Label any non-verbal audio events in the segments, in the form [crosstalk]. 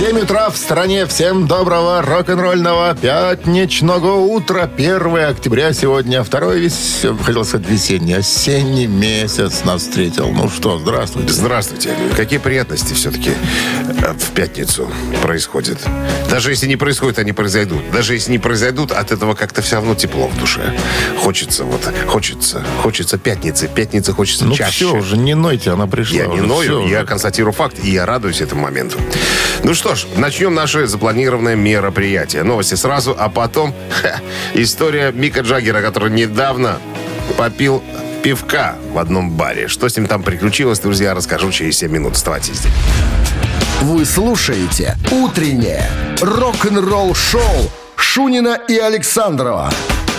7 утра в стране. Всем доброго рок-н-ролльного пятничного утра. 1 октября сегодня. Второй весь, хотел сказать, весенний, осенний месяц нас встретил. Ну что, здравствуйте. Здравствуйте. Какие приятности все-таки э, в пятницу происходят. Даже если не происходят, они произойдут. Даже если не произойдут, от этого как-то все равно тепло в душе. Хочется вот, хочется, хочется пятницы. Пятницы хочется Ну чаще. все, уже не нойте, она пришла. Я не ною, я уже. констатирую факт, и я радуюсь этому моменту. Ну что ж, начнем наше запланированное мероприятие. Новости сразу, а потом ха, история Мика Джаггера, который недавно попил пивка в одном баре. Что с ним там приключилось, друзья, расскажу через 7 минут. Оставайтесь здесь. Вы слушаете «Утреннее рок-н-ролл-шоу» Шунина и Александрова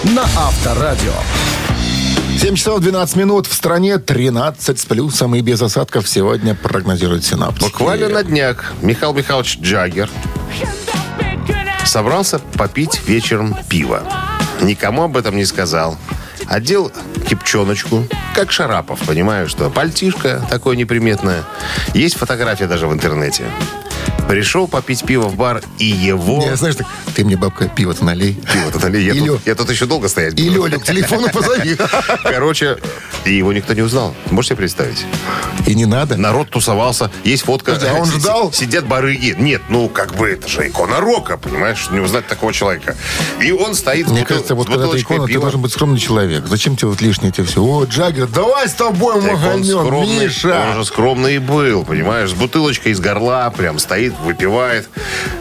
на Авторадио. 7 часов 12 минут. В стране 13 с плюсом и без осадков сегодня прогнозируют синаптики. Буквально на днях Михаил Михайлович Джаггер собрался попить вечером пиво. Никому об этом не сказал. Одел кипчоночку, как Шарапов, понимаю, что пальтишка такое неприметное. Есть фотография даже в интернете. Пришел попить пиво в бар, и его... Не, знаешь, так, ты мне, бабка, пиво-то налей. Пиво-то налей. Я, И тут, Лё- я тут еще долго стоять И буду. Лёлю к телефону позови. [laughs] Короче, и его никто не узнал. Можете себе представить? И не надо. Народ тусовался, есть фотка. А он ждал? Сидят барыги. Нет, ну, как бы, это же икона рока, понимаешь? Не узнать такого человека. И он стоит Мне кажется, вот когда ты икона, ты должен быть скромный человек. Зачем тебе вот лишнее тебе все? О, Джаггер, давай с тобой маханем, Миша. он же скромный и был, понимаешь, с бутылочкой из горла, прям стоит, выпивает.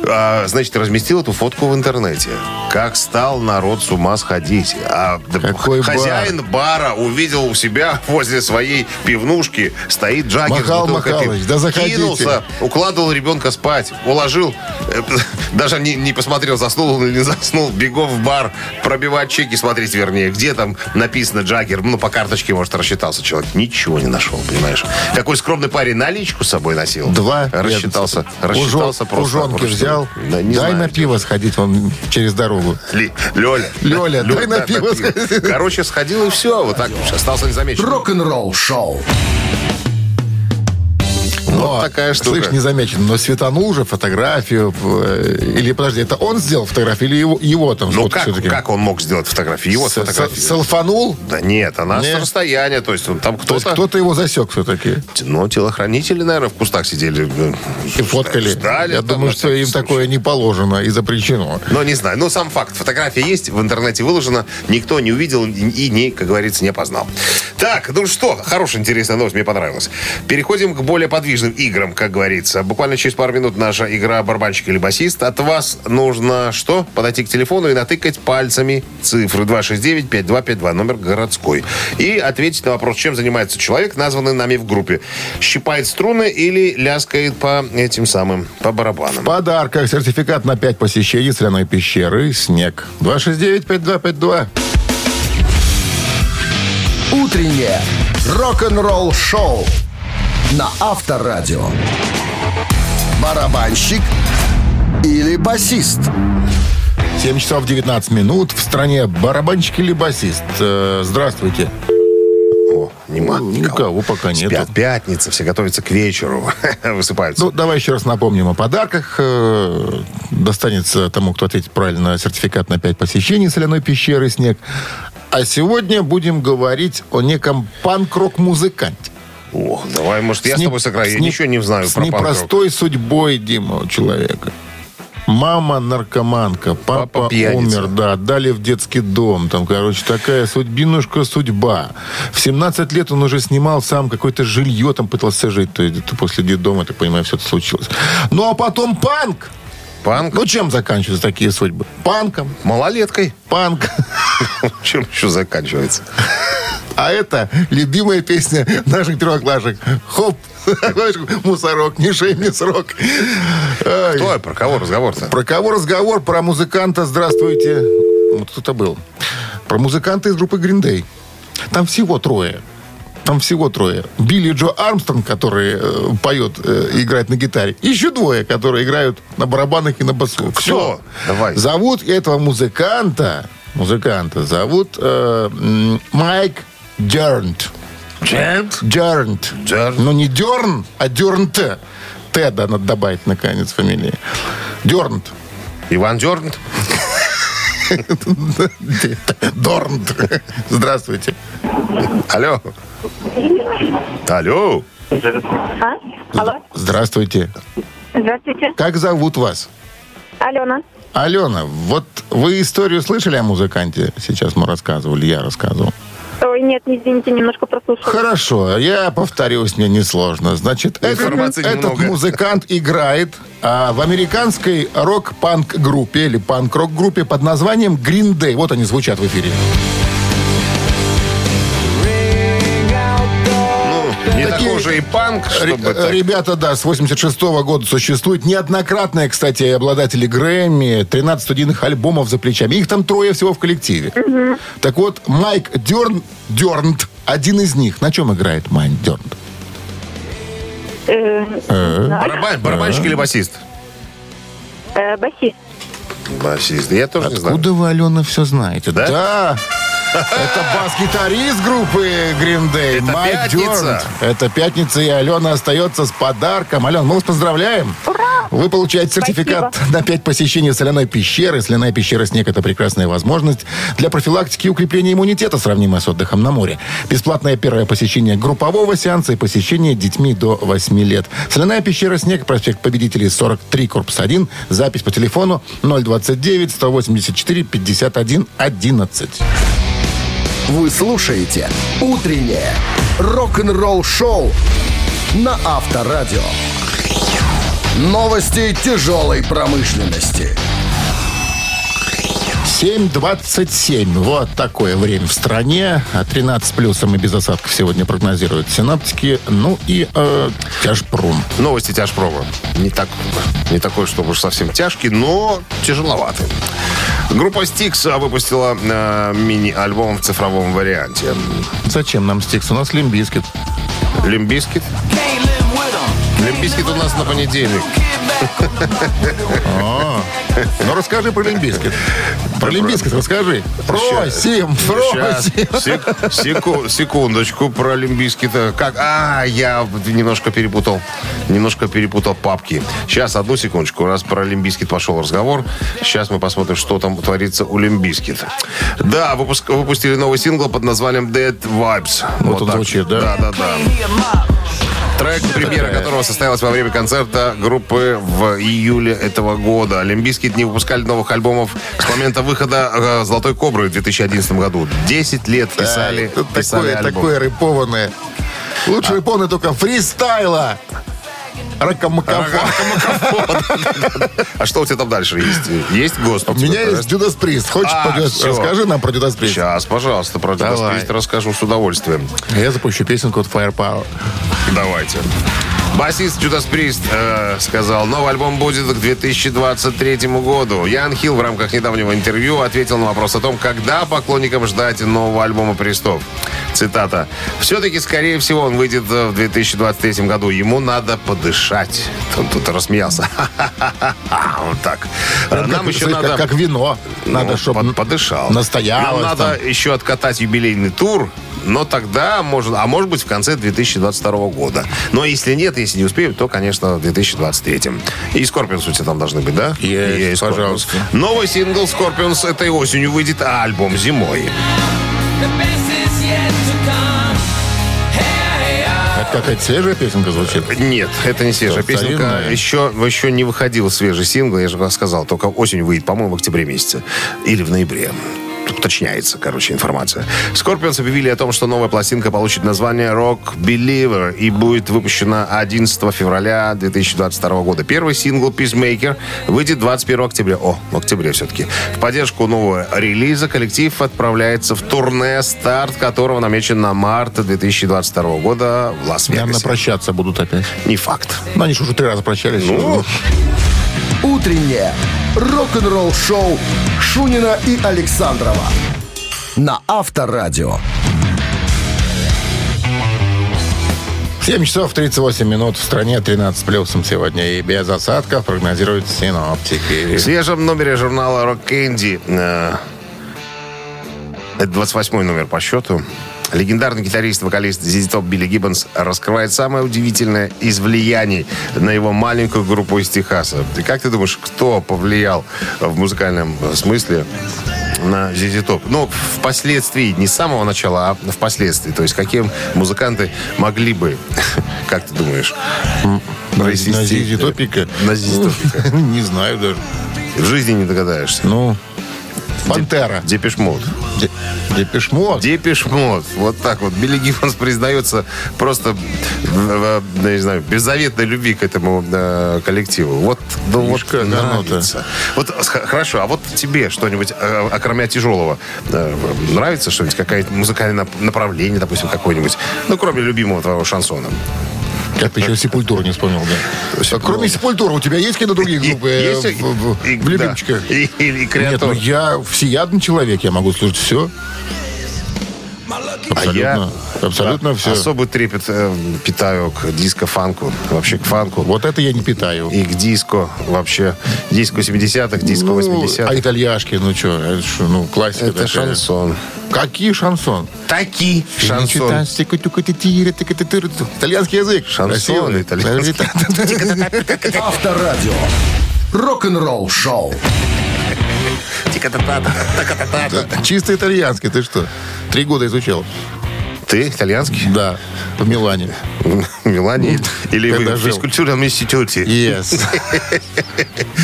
А, значит, разместил эту фотку в интернете. Как стал народ с ума сходить. А Какой бар? хозяин бара увидел у себя возле своей пивнушки, стоит Джаггер Махал пива. да заходите. Кинулся, укладывал ребенка спать, уложил, э, [laughs] даже не, не посмотрел, заснул он или не заснул, бегом в бар, пробивать чеки, смотреть, вернее, где там написано Джаггер, ну, по карточке, может, рассчитался человек. Ничего не нашел, понимаешь? Какой скромный парень наличку с собой носил. Два. Рассчитался, рассчитался просто. У Просто, взял. да, не дай знаю, на пиво сходить вон через дорогу. Ли- Лёля. Лёля, дай на да, пиво сходи. Короче, сходил и все. Вот так остался незамеченным. Рок-н-ролл-шоу. Но, такая штука. Слышь, не замечен, но светанул уже фотографию. э, Или, подожди, это он сделал фотографию или его, его там Ну, как, как он мог сделать фотографию? Его фотографию. с- Селфанул? Да нет, она Нет. с расстояния. То есть он там То есть кто-то... кто-то его засек все-таки. Ну, телохранители, наверное, в кустах сидели. э, И фоткали. Ждали. Я думаю, что им такое не положено и запрещено. Но не знаю. Ну, сам факт. Фотография есть, в интернете выложена. Никто не увидел и, не, как говорится, не познал. Так, ну что, хорошая, интересная новость, мне понравилась. Переходим к более подвижным играм, как говорится. Буквально через пару минут наша игра «Барабанщик или басист». От вас нужно что? Подойти к телефону и натыкать пальцами цифры 269-5252, номер городской. И ответить на вопрос, чем занимается человек, названный нами в группе. Щипает струны или ляскает по этим самым, по барабанам. В подарках сертификат на 5 посещений соляной пещеры «Снег». 269-5252. Утреннее рок-н-ролл-шоу на Авторадио. Барабанщик или басист? 7 часов 19 минут. В стране барабанщик или басист. Э, Здравствуйте. О, нема Ну, никого. никого пока нету. Спят пятница, все готовятся к вечеру. [laughs] Высыпаются. Ну, давай еще раз напомним о подарках. Э, Достанется тому, кто ответит правильно, сертификат на 5 посещений соляной пещеры «Снег». А сегодня будем говорить о неком панк-рок-музыканте. О, давай, может, я с, не- тобой сыграю. Я не- ничего не знаю С про непростой судьбой, Дима, у человека. Мама наркоманка, папа, Папа пьяница. умер, да, отдали в детский дом. Там, короче, такая судьбинушка судьба. В 17 лет он уже снимал сам какое-то жилье, там пытался жить. То есть после детдома, так понимаю, все это случилось. Ну, а потом панк. Панк? Ну, чем заканчиваются такие судьбы? Панком. Малолеткой. Панк. [laughs] Чем еще заканчивается? А это любимая песня наших первоклашек. Хоп, [laughs] мусорок, не шей мне срок. Кто? Про кого разговор-то? Про кого разговор? Про музыканта, здравствуйте. Вот кто-то был. Про музыканта из группы Green Day. Там всего трое. Там всего трое. Билли Джо Армстронг, который э, поет, э, играет на гитаре. Еще двое, которые играют на барабанах и на басу. Все. Давай. Зовут этого музыканта, музыканта зовут э, Майк Дернт. Джент? Дернт. Дернт. Ну, не Дерн, а Дернт. Т, да, надо добавить наконец фамилии. Дернт. Иван Дернт? Дорнт. Здравствуйте. Алло. Алло. А? Алло, Здравствуйте. здравствуйте. Как зовут вас? Алена. Алена, вот вы историю слышали о музыканте? Сейчас мы рассказывали, я рассказывал. Ой, нет, извините, немножко прослушала. Хорошо, я повторюсь, мне несложно. Значит, этот, этот музыкант играет а, в американской рок-панк-группе или панк-рок-группе под названием Green Day. Вот они звучат в эфире. Не Такие- такой же и панк, чтобы так. Ребята, да, с 86 года существуют. Неоднократные, кстати, обладатели Грэмми, 13 студийных альбомов за плечами. Их там трое всего в коллективе. Так вот, Майк Дерн, Дернт, один из них. На чем играет Майк Дернт? Э, Барабан- барабанщик или басист? э, басист. Басист. Я тоже не знаю. Откуда вы, Алена, все знаете? Да? Да. Это бас-гитарист группы Green Day, Это Майк пятница. Дернт. Это пятница, и Алена остается с подарком. Алена, мы вас поздравляем. Вы получаете сертификат на 5 посещений соляной пещеры. Соляная пещера «Снег» — это прекрасная возможность для профилактики и укрепления иммунитета, сравнимая с отдыхом на море. Бесплатное первое посещение группового сеанса и посещение детьми до 8 лет. Соляная пещера «Снег», проспект Победителей, 43, корпус 1. Запись по телефону 029 184 51 11. Вы слушаете «Утреннее рок-н-ролл-шоу» на Авторадио. Новости тяжелой промышленности. 7.27. Вот такое время в стране. А 13 плюсом и без осадков сегодня прогнозируют синоптики. Ну и э, тяжпром. Новости тяжпрома. Не, так, не такой, чтобы уж совсем тяжкий, но тяжеловатый. Группа Styx выпустила э, мини-альбом в цифровом варианте. Зачем нам стикс? У нас Limp Bizkit. Limp Bizkit? Limp Bizkit у нас на понедельник. Ну, расскажи про Limp Bizkit. Про Limp Bizkit расскажи. Просим, Сейчас, просим. сек- секу- секундочку про Limp Bizkit 'а. Как? А, я немножко перепутал. Немножко перепутал папки. Сейчас, одну секундочку. Раз про Limp Bizkit пошел разговор. Сейчас мы посмотрим, что там творится у Limp Bizkit. Да, выпуск- выпустили новый сингл под названием Dad Vibes. Вот он так. звучит, да? Да, да, да. Трек, премьера которого состоялась во время концерта группы в июле этого года. Limp Bizkit не выпускали новых альбомов с момента выхода э, «Золотой кобры» в 2011 году. Десять лет писали, тут писали такое, альбом. такое рэпованное. Лучше рэпованное только фристайла. Ракамакафа. А что у тебя там дальше есть? Есть ГОСТ? У меня есть Джудас Прист. Хочешь, А, расскажи нам про Джудас Прист. Сейчас, пожалуйста, про. Judas Priest расскажу с удовольствием. Я запущу песенку от Firepower. Давайте. Басист Judas Priest э, сказал, новый альбом будет к 2023 году. Ян Хилл в рамках недавнего интервью ответил на вопрос о том, когда поклонникам ждать нового альбома Престов. Цитата. «Все-таки, скорее всего, он выйдет э, в 2023 году. Ему надо подышать». Он тут рассмеялся. [laughs] Вот так. Нам еще надо... как, вино. Надо, Ну, чтобы под- подышал. настоялось. Нам надо еще откатать юбилейный тур, но тогда, может, а может быть, в конце 2022 года. Но если нет, если не успеем, то, конечно, в 2023. И Скорпионс у тебя там должны быть, да? Есть, Scorpions. пожалуйста. Новый сингл Скорпионс этой осенью выйдет, а альбом зимой. Это какая-то свежая песенка звучит. Нет, это не свежая Что, песенка. старинная? Еще, еще не выходил свежий сингл, я же вам сказал. Только осенью выйдет, по-моему, в октябре месяце. Или в ноябре. Тут уточняется, короче, информация. Скорпионс объявили о том, что новая пластинка получит название Rock Believer и будет выпущена 11 февраля 2022 года. Первый сингл Peacemaker выйдет 21 октября. О, в октябре все-таки. В поддержку нового релиза коллектив отправляется в турне, старт которого намечен на март 2022 года в Лас-Вегасе. прощаться будут опять. Не факт. Ну, они же уже три раза прощались. Ну, Утреннее рок-н-ролл-шоу Шунина и Александрова на Авторадио. 7 часов 38 минут. В стране 13 плюсом сегодня. И без осадков прогнозируют синоптики. В свежем номере журнала Rock Candy, э, это 28 номер по счету, Легендарный гитарист, вокалист Зизи Топ Билли Гиббонс раскрывает самое удивительное из влияний на его маленькую группу из Техаса. И как ты думаешь, кто повлиял в музыкальном смысле на ZZ Top? Ну, впоследствии, не с самого начала, а впоследствии. То есть, каким музыканты могли бы, [laughs] как ты думаешь, На произвести- ZZ Top ика? На ZZ Top ика. [laughs] Не знаю даже. В жизни не догадаешься. Ну, Pantera. Depeche Mode. Depeche Mode. Вот так вот. Билли Гиббонс признается просто, не знаю, беззаветной любви к этому э, коллективу. Вот, ну, вот нравится. Вот х- хорошо, а вот тебе что-нибудь, э, окромя тяжелого, э, нравится что-нибудь, какое-то музыкальное нап- направление, допустим, какое-нибудь? Ну, кроме любимого твоего шансона. Как ты еще сепультуру не вспомнил, да? А Кроме сепультуры, у тебя есть какие-то другие группы э, Есть, в, в- и- в да. любимчиках? И, и- и Нет, ну я всеядный человек, я могу слушать все. А я Абсолютно, абсолютно да, все. особый трепет э, питаю к диско-фанку, вообще к фанку. Вот это я не питаю. И к диско вообще. Диско 70-х, диско Ну, 80-х. а итальяшки, ну что, это что, ну, классика Это такая. шансон. Какие шансон? Таки шансон. Итальянский язык. Шансон, итальянский. [laughs] Авторадио. Рок-н-ролл шоу. Чисто итальянский, ты что? Три года изучал. Ты итальянский? Да, в Милане. В Милане? Или Когда в физкультурном институте? Yes.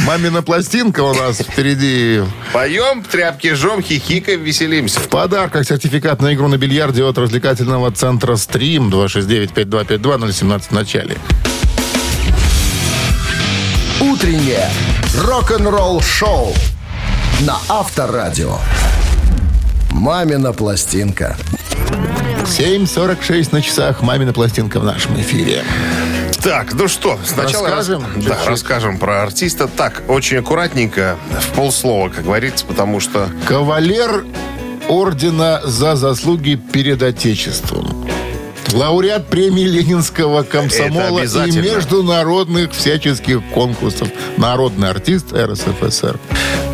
Мамина пластинка у нас впереди. Поем, тряпки жжем, хихикаем, веселимся. В подарках сертификат на игру на бильярде от развлекательного центра «Стрим» 269-5252-017 в начале. Утреннее рок-н-ролл шоу на Авторадио. Мамина пластинка. 7.46 на часах «Мамина пластинка» в нашем эфире. Так, ну что, сначала Расскажем рас- да, расскажем про артиста. Так, очень аккуратненько, в полслова, как говорится, потому что Кавалер ордена за заслуги перед Отечеством. Лауреат премии Ленинского комсомола и международных всяческих конкурсов. Народный артист РСФСР.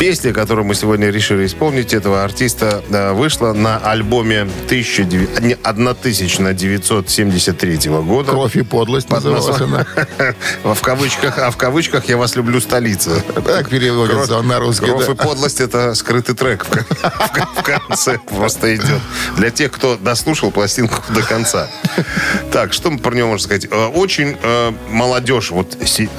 Песня, которую мы сегодня решили исполнить этого артиста, вышла на альбоме 1900 не, 1973 года. Кровь и подлость Под называлась она. [laughs] В кавычках, а в кавычках «Я вас люблю, столица». Так переводится он на русский. Кровь и подлость это скрытый трек в кон- в кон- в конце просто идет. Для тех, кто дослушал пластинку до конца. Так, что про него можно сказать? Э, Очень э, молодежь, вот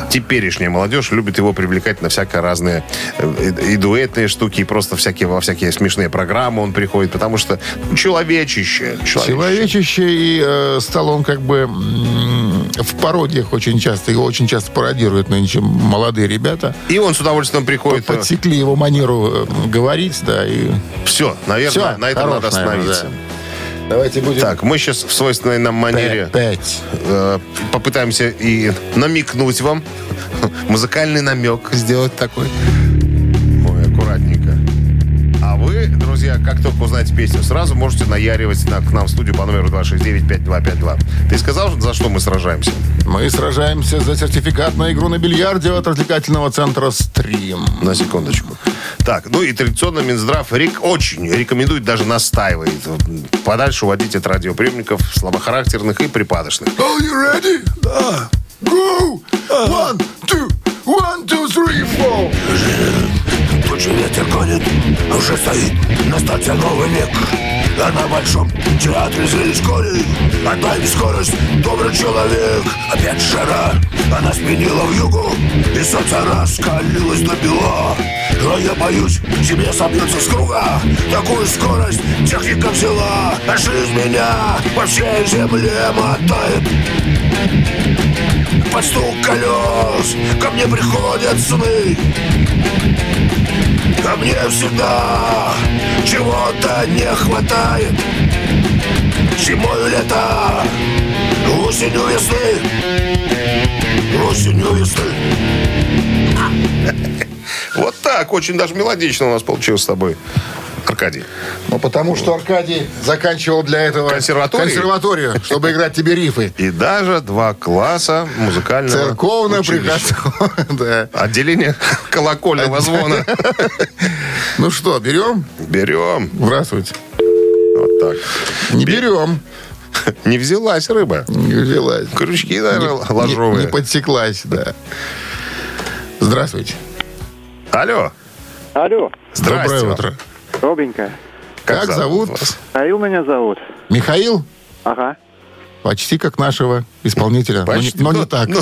теперешняя молодежь любит его привлекать на всякие разные э, и, и дуэтные штуки, и просто всякие, во всякие смешные программы он приходит, потому что ну, человечище. человечище. Человечище, и э, стал он как бы в пародиях очень часто, его очень часто пародируют нынче молодые ребята. И он с удовольствием приходит. э, Подсекли его манеру э, говорить, да, и... Все, наверное, Всё, на этом хорош, надо наверное, остановиться. Давайте будем... Так, мы сейчас в свойственной нам манере Пять. э, попытаемся и намекнуть вам. [laughs] Музыкальный намек сделать такой. Вы, друзья, как только узнаете песню, сразу можете наяривать на, к нам в студию по номеру 269-5252. Ты сказал, за что мы сражаемся? Мы сражаемся за сертификат на игру на бильярде от развлекательного центра «Стрим». На секундочку. Так, ну и традиционно Минздрав рек очень рекомендует, даже настаивает подальше уводить от радиоприемников слабохарактерных и припадочных. Are you ready? Да. Go! One, two, one, two, three, four. Тучи ветер гонит, уже стоит на старте новый век. А на большом театре зрели школе Отдай скорость, добрый человек Опять жара, она сменила в югу И солнце раскалилось до бела. Но я боюсь, земля собьется с круга. Такую скорость техника взяла А жизнь меня по всей земле мотает. Под стук колес Ко мне приходят сны А мне всегда. Чего-то не хватает. Зимою лето, осенью весны. Осенью весны. [laughs] Вот так, очень даже мелодично у нас получилось с тобой. Аркадий. Ну, потому что Аркадий заканчивал для этого Консерваторию? консерваторию, чтобы играть тебе рифы. И даже два класса музыкального приходское. Да. Отделение колокольного звона. [laughs] Ну что, берем? Берем. Здравствуйте. Вот Так. Не берем. [laughs] Не взялась рыба. Не взялась. Крючки, наверное, Не- ложовые. Не, не подсеклась, да. Здравствуйте. Алло. Алло, Здрасте. Доброе утро. Добренько. Как, зовут? вас? Аил меня зовут. Михаил? Ага. Почти как нашего исполнителя. Но не- Почти. Но, не, Ну, так. ну,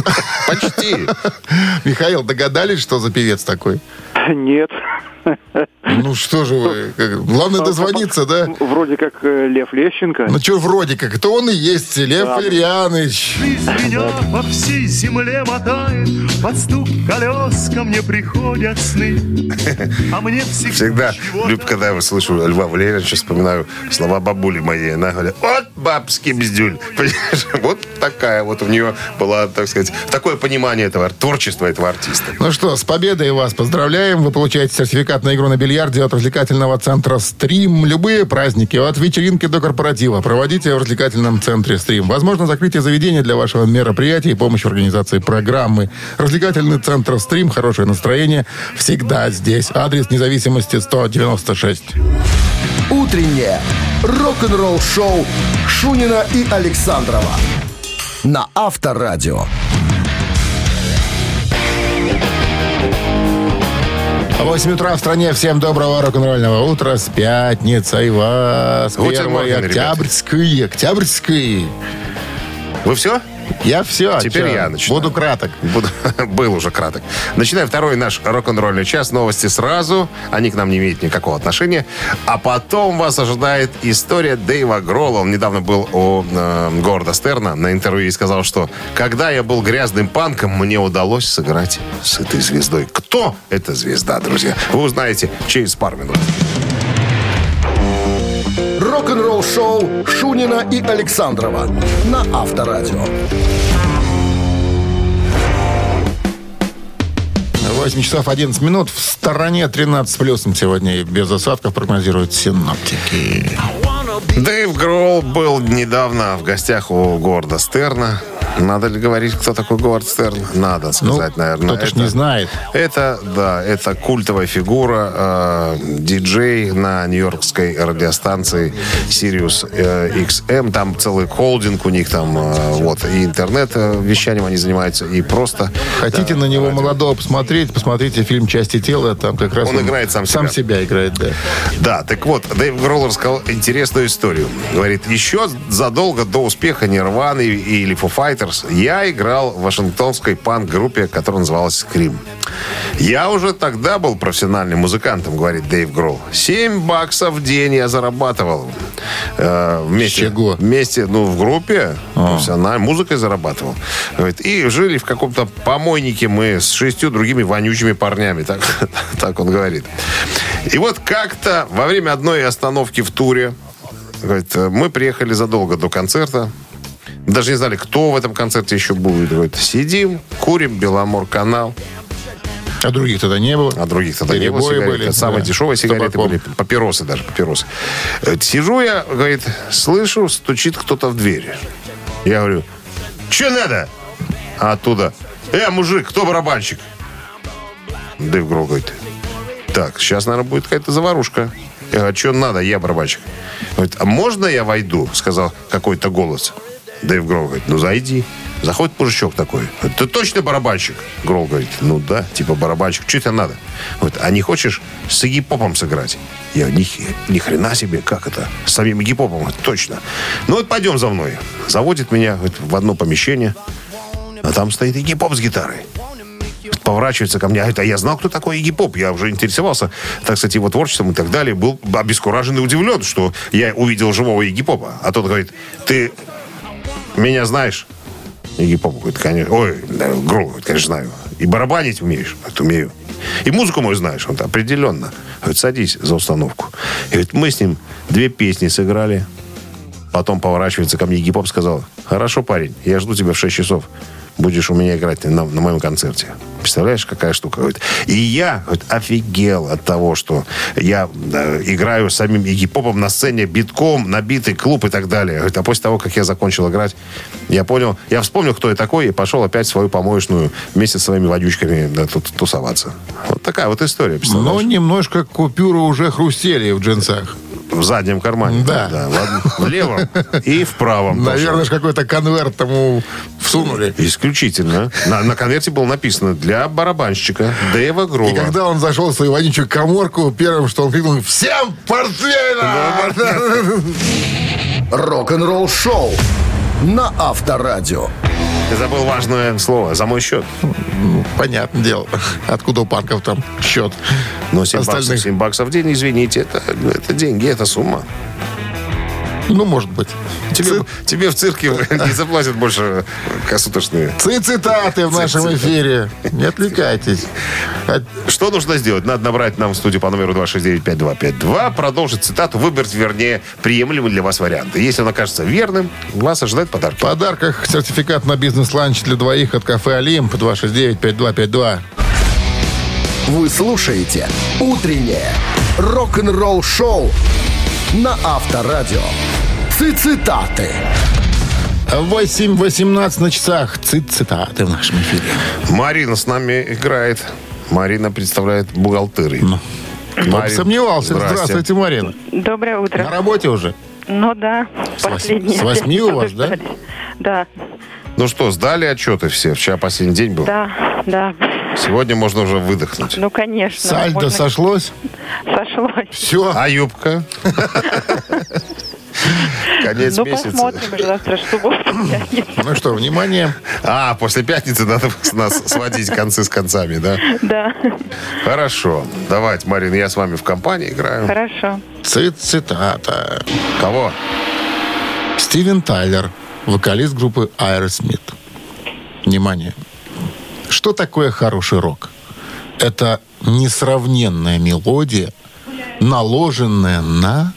почти. [laughs] Михаил, догадались, что за певец такой? Нет. Ну что же вы? как- Главное дозвониться, да? Вроде как э, Лев Лещенко. Ну что, вроде как, это он и есть, Лев Да. Валерьяныч. Жизнь меня по всей земле мотает, под стук колес ко мне приходят сны. А мне всегда, Всегда, Люб, когда я слышу Льва Валерьевича, вспоминаю слова бабули моей. Она говорит, вот бабский бздюль. [laughs] Вот такая вот у нее была, так сказать, такое понимание этого творчества этого артиста. Ну что, с победой вас поздравляем. Вы получаете сертификат на игру на бильярде от развлекательного центра «Стрим». Любые праздники, от вечеринки до корпоратива, проводите в развлекательном центре «Стрим». Возможно, закрытие заведения для вашего мероприятия и помощь в организации программы. Развлекательный центр «Стрим», хорошее настроение, всегда здесь. Адрес независимости 196. Утреннее рок-н-ролл-шоу Шунина и Александрова на Авторадио. 8 утра в стране. Всем доброго рок-н-ролльного утра с пятницей вас. Гутен 1 морген, ребят. октябрьской. Октябрьской. Вы все? Я все. Теперь я начинаю. Буду краток. Буду- [laughs] Был уже краток. Начинаем второй наш рок-н-ролльный час. Новости сразу. Они к нам не имеют никакого отношения. А потом вас ожидает история Дэйва Гролла. Он недавно был у э, Горда Стерна на интервью и сказал, что когда я был грязным панком, мне удалось сыграть с этой звездой. Кто эта звезда, друзья? Вы узнаете через пару минут. Рок-н-ролл-шоу Шунина и Александрова на Авторадио. 8 часов 11 минут. В стороне 13 с плюсом сегодня. И без осадков прогнозируют синоптики. Дэйв Гролл был недавно в гостях у Горда Стерна. Надо ли говорить, кто такой Говард Стерн? Надо сказать, ну, наверное. кто-то ж не знает. Это, да, это культовая фигура, э, диджей на нью-йоркской радиостанции Sirius э, XM. Там целый холдинг у них там, э, вот, и интернет-вещанием они занимаются, и просто... Хотите да, на него радио. молодого посмотреть, посмотрите фильм «Части тела». Там как раз Он играет сам Сам себя. себя играет, да. Да, так вот, Дэйв Гролл рассказал интересную историю. Говорит, еще задолго до успеха Нирваны или Foo Fighters я играл в вашингтонской панк-группе, которая называлась Скрим. Я уже тогда был профессиональным музыкантом, говорит Дэйв Гролл. 7 баксов в день я зарабатывал. Э, вместе, чего? Вместе, ну, в группе профессионально музыкой зарабатывал. Говорит, и жили в каком-то помойнике мы с шестью другими вонючими парнями. Так, [laughs] так он говорит. И вот как-то во время одной остановки в туре, говорит, мы приехали задолго до концерта, даже не знали, кто в этом концерте еще будет. Говорит, сидим, курим Беломор-канал. А других тогда не было. А других тогда не было Перебои сигарет. были, самые да, дешевые сигареты табаком. были. Папиросы даже, папиросы. Э, Сижу я, говорит, слышу, стучит кто-то в дверь. Я говорю, что надо? А оттуда, э, мужик, кто барабанщик? Дэйв Гролл говорит, так, сейчас, наверное, будет какая-то заварушка. Я говорю, что надо? Я барабанщик. Говорит, а можно я войду? Сказал какой-то голос. Дэйв Гролл говорит, ну зайди. Заходит мужичок такой. Говорит, Ты точно барабанщик? Гролл говорит, ну да, типа барабанщик. Что тебе надо? Говорит, а не хочешь с Игги Попом сыграть? Я, ни, ни хрена себе, как это? С самим Игги Попом? Точно. Ну вот пойдем за мной. Заводит меня говорит, в одно помещение. А там стоит Игги Поп с гитарой поворачивается ко мне. А я знал, кто такой Игги Поп. Я уже интересовался, так сказать, его творчеством и так далее. Был обескуражен и удивлен, что я увидел живого Игги Попа. А тот говорит, ты меня знаешь? Игги Поп говорит, конечно. Ой, да, Грол говорит, конечно, знаю. И барабанить умеешь? Говорит, умею. И музыку мою знаешь? Он определенно. Говорит, садись за установку. И говорит, мы с ним две песни сыграли. Потом поворачивается ко мне Игги Поп сказал, хорошо, парень, я жду тебя в 6 часов. Будешь у меня играть на, на моем концерте. Представляешь, какая штука? Говорит. И я говорит, офигел от того, что я э, играю с самим Игги Попом на сцене битком, набитый клуб и так далее. Говорит, а после того, как я закончил играть, я понял, я вспомнил, кто я такой, и пошел опять в свою помоечную вместе с своими водючками да, тут тусоваться. Вот такая вот история, Но немножко купюры уже хрустели в джинсах. В заднем кармане. Да. в, одном- в левом и в правом. Наверное, какой-то конверт ему всунули. Исключительно. На, на конверте было написано для барабанщика Дэйва Грова. И когда он зашел в свою вонючую коморку, первым, что он крикнул, всем портфеля! [laughs] Рок-н-ролл шоу на Авторадио. Ты забыл важное слово. За мой счет. Ну, Понятное дело, откуда у панков там счет. Но 7 баксов, Остальных. 7 баксов в день, извините, это, это деньги, это сумма. [laughs] Ну, может быть. Тебе, тебе в цирке [laughs] не заплатят больше косуточные. Цитаты в нашем эфире. Не отвлекайтесь. А Что нужно сделать? Надо набрать нам в студию по номеру 269-5252, продолжить цитату, выбрать, вернее, приемлемый для вас вариант. Если он окажется верным, вас ожидает подарок. В подарках сертификат на бизнес-ланч для двоих от кафе «Олимп» 269-5252. Вы слушаете «Утреннее рок-н-ролл-шоу» на Авторадио. Цитаты. 8.18 на часах. Цит цитаты в нашем эфире. Марина с нами играет. Марина представляет бухгалтерию. Ну, Кто Марин, сомневался. здрасте. Здравствуйте, Марина. Доброе утро. На работе уже? Ну да, С последние. с восьми у вас, да? Да, Ну что, сдали отчеты все? Вчера последний день был. да, да. Сегодня можно уже выдохнуть. Ну, конечно. Сальдо можно- сошлось? Сошлось. Все. А юбка? [laughs] Конец Ну, месяца. посмотрим завтра, что будет. Ну что, внимание. А, после пятницы надо нас сводить концы с концами, да? Да, Хорошо. Давайте, Марин, я с вами в компании играю. хорошо. Цит цитата. Кого? Стивен Тайлер, вокалист группы Aerosmith. Внимание. Что такое хороший рок? Это несравненная мелодия, наложенная на...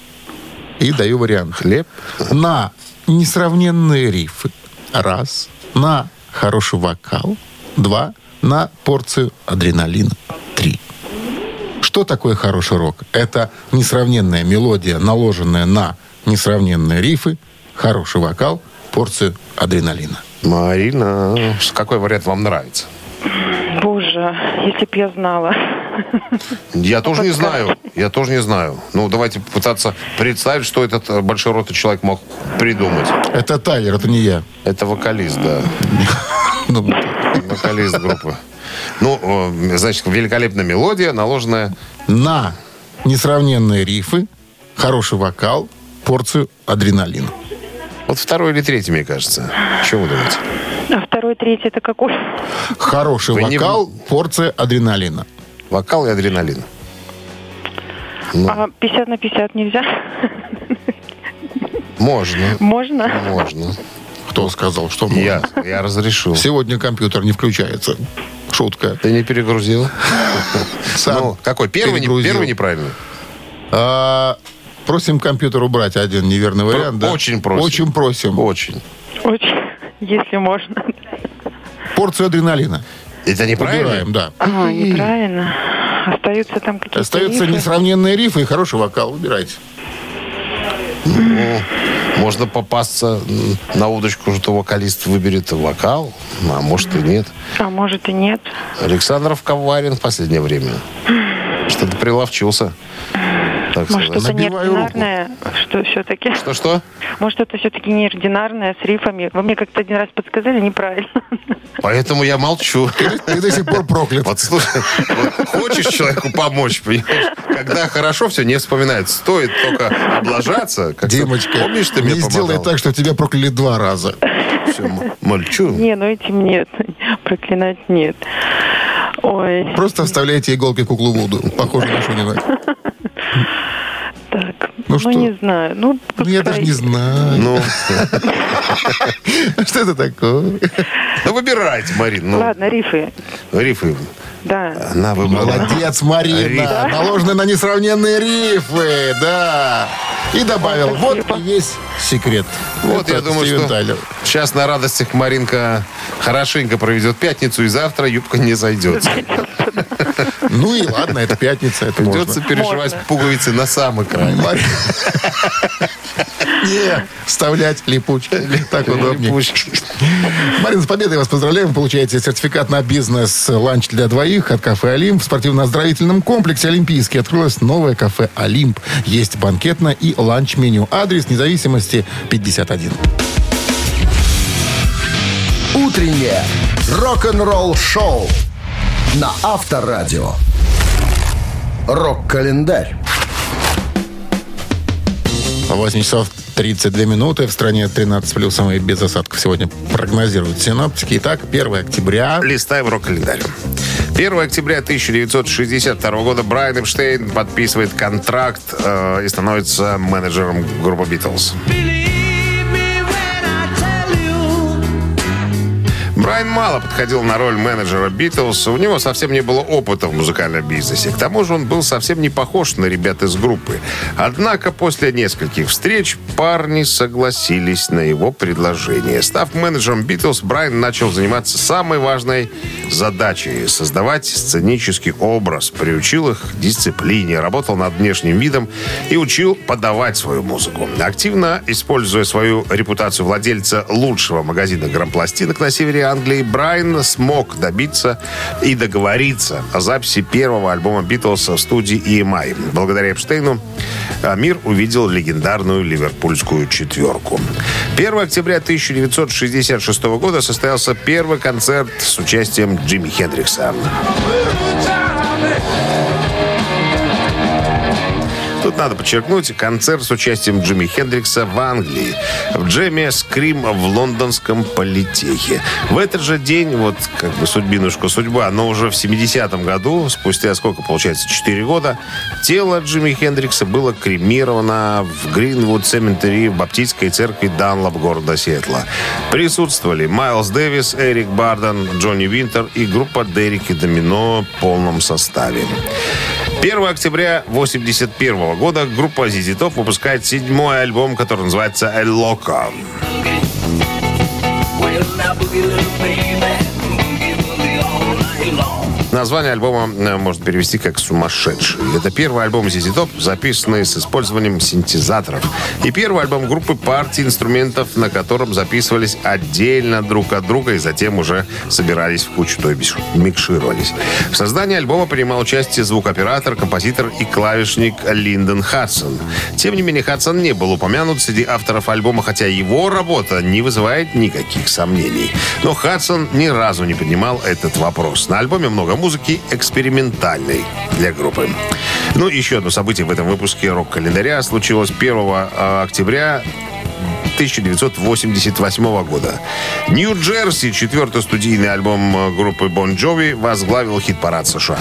И даю вариант. Хлеб? На несравненные рифы. Раз. На хороший вокал. Два. На порцию адреналина. Три. Что такое хороший рок? Это несравненная мелодия, наложенная на несравненные рифы, хороший вокал, порцию адреналина. Марина, какой вариант вам нравится? Боже, если б я знала. Я тоже не знаю. Я тоже не знаю. Ну, давайте пытаться представить, что этот э, большой ротый человек мог придумать. Это Тайлер, это не я. Это вокалист, да. [laughs] Ну, Вокалист группы. Ну, э, значит, великолепная мелодия, наложенная... на несравненные рифы, хороший вокал, порцию адреналина. Вот второй или третий, мне кажется. Что вы думаете? А второй, третий это какой? Хороший Вы не- вокал, порция адреналина. Вокал и адреналин. Ну. А 50 на 50 нельзя? Можно. Можно? Можно. Кто сказал, что можно? Я, я разрешил. Сегодня компьютер не включается. Шутка. Ты не перегрузил? Сам Ну, какой? Первый, не, первый неправильный? А, просим компьютер убрать один неверный вариант. да? очень просим. Очень просим. Очень. Очень, если можно. Порцию адреналина. Это неправильно? Убираем, да. А, неправильно. Остаются там какие-то Остаются рифы. несравненные рифы и хороший вокал. Выбирайте. Ну, можно попасться на удочку, что вокалист выберет вокал, а может и нет. А может и нет. Александров коварен в последнее время. Что-то приловчился. Так Может, сказать. это Набиваю руку. неординарное, что все-таки. Что-что? Может, это все-таки неординарное с рифами. Вы мне как-то один раз подсказали неправильно. Поэтому я молчу. [laughs] Ты до сих пор проклят. Вот слушай, хочешь человеку помочь, понимаешь? Когда хорошо все, не вспоминает. Стоит только облажаться. Димочка, помнишь, ты мне не сделай так, что тебя прокляли два раза. Всё, м- молчу. Не, ну этим нет. Проклинать нет. Ой, Просто вставляйте иголки куклу Вуду. Похоже на что-нибудь. Так. Ну Ну, что? не знаю. Ну, Ну, я даже не знаю. Ну, [laughs] Что это такое? ну выбирайте, Марин. Ну, Ладно, рифы. рифы. Да. Она выбрала. Молодец, Марина. Риф. Наложены на несравненные рифы. Да. И добавил, Ой, вот и весь секрет. Вот я думаю, Стивен что Тайлер. сейчас на радостях Маринка хорошенько проведет пятницу, и завтра юбка не зайдет. [laughs] Ну и ладно, это пятница, это Придется перешивать Можно. пуговицы на сам экран. Марин- Не, вставлять липучки. Так удобнее. Марин, с победой вас поздравляем. Вы получаете сертификат на бизнес-ланч для двоих от кафе «Олимп». В спортивно-оздоровительном комплексе «Олимпийский» открылось новое кафе «Олимп». Есть банкетное и ланч-меню. Адрес независимости 51. Утреннее рок-н-ролл-шоу на Авторадио. Рок-календарь. 8 часов 32 минуты. В стране 13 плюсом и без осадков сегодня прогнозируют синоптики. Итак, 1 октября. Листаем рок-календарь. 1 октября 1962 года Брайан Эпштейн подписывает контракт э, и становится менеджером группы Битлз. Брайан мало подходил на роль менеджера Битлз. У него совсем не было опыта в музыкальном бизнесе. К тому же он был совсем не похож на ребят из группы. Однако после нескольких встреч парни согласились на его предложение. Став менеджером Битлз, Брайан начал заниматься самой важной задачей – создавать сценический образ. Приучил их к дисциплине, работал над внешним видом и учил подавать свою музыку. Активно используя свою репутацию владельца лучшего магазина грампластинок на севере Англии, Брайан смог добиться и договориться о записи первого альбома Битлз в студии EMI. Благодаря Эпштейну а, мир увидел легендарную ливерпульскую четверку. 1 октября 1966 года состоялся первый концерт с участием Джимми Хендрикса. Тут надо подчеркнуть концерт с участием Джимми Хендрикса в Англии, в джеме «Скрим» в лондонском политехе. В этот же день, вот как бы судьбинушка судьба, но уже в 70-м году, спустя сколько, получается, 4 года, тело Джимми Хендрикса было кремировано в Гринвуд Цементари в баптистской церкви Данлоп города Сиэтла. Присутствовали Майлз Дэвис, Эрик Барден, Джонни Винтер и группа Дерек и Домино в полном составе. 1 октября 1981 года группа ZZ выпускает седьмой альбом, который называется «El Loco». Название альбома э, можно перевести как «Сумасшедший». Это первый альбом ZZ Top, записанный с использованием синтезаторов. И первый альбом группы партии инструментов, на котором записывались отдельно друг от друга и затем уже собирались в кучу, то есть микшировались. В создании альбома принимал участие звукооператор, композитор и клавишник Линдон Хадсон. Тем не менее, Хадсон не был упомянут среди авторов альбома, хотя его работа не вызывает никаких сомнений. Но Хадсон ни разу не поднимал этот вопрос. На альбоме много музыки экспериментальной для группы. Ну, еще одно событие в этом выпуске рок-календаря случилось 1 октября 1988 года. «Нью-Джерси», четвертый студийный альбом э, группы Бон Джови, возглавил хит-парад США.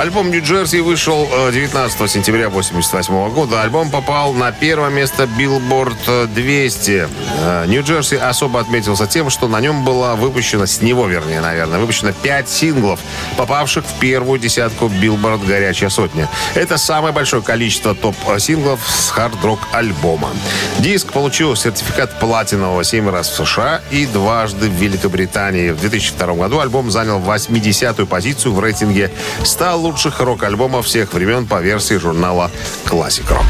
Альбом «Нью-Джерси» вышел э, 19 сентября 1988 года. Альбом попал на первое место Billboard 200. Э, «Нью-Джерси» особо отметился тем, что на нем было выпущено, с него, вернее, наверное, выпущено 5 синглов, попавших в первую десятку Billboard «Горячая сотня». Это самое большое количество топ-синглов с хард-рок альбома. Диск получил сертификат платинового 7 раз в США и дважды в Великобритании. В 2002 году альбом занял 80-ю позицию в рейтинге 100 лучших рок-альбомов всех времен по версии журнала Classic Rock.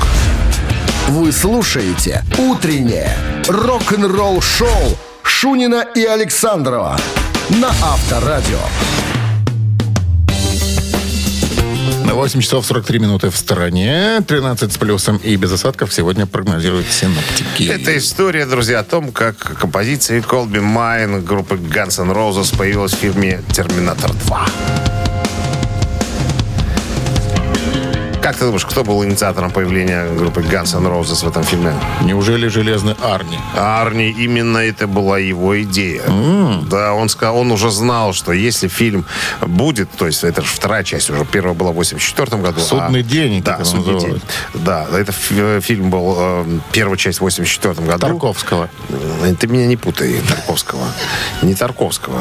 Вы слушаете «Утреннее рок-н-ролл-шоу» Шунина и Александрова на Авторадио. На 8 часов 43 минуты в стороне. 13 с плюсом и без осадков сегодня прогнозируют синоптики. Это история, друзья, о том, как композиция Call Me Mine группы Guns N' Roses появилась в фильме «Терминатор 2». Как ты думаешь, кто был инициатором появления группы Guns N' Roses в этом фильме? Неужели железный Арни? Арни, именно это была его идея. Да, он сказал, он уже знал, что если фильм будет, то есть это же вторая часть уже, первая была в 84 году. «Судный день», Да, «Судный называют. день». Да, это фи- фильм был, э, первая часть в 84 году. Тарковского. Э, Ты меня не путай, Тарковского. Не Тарковского,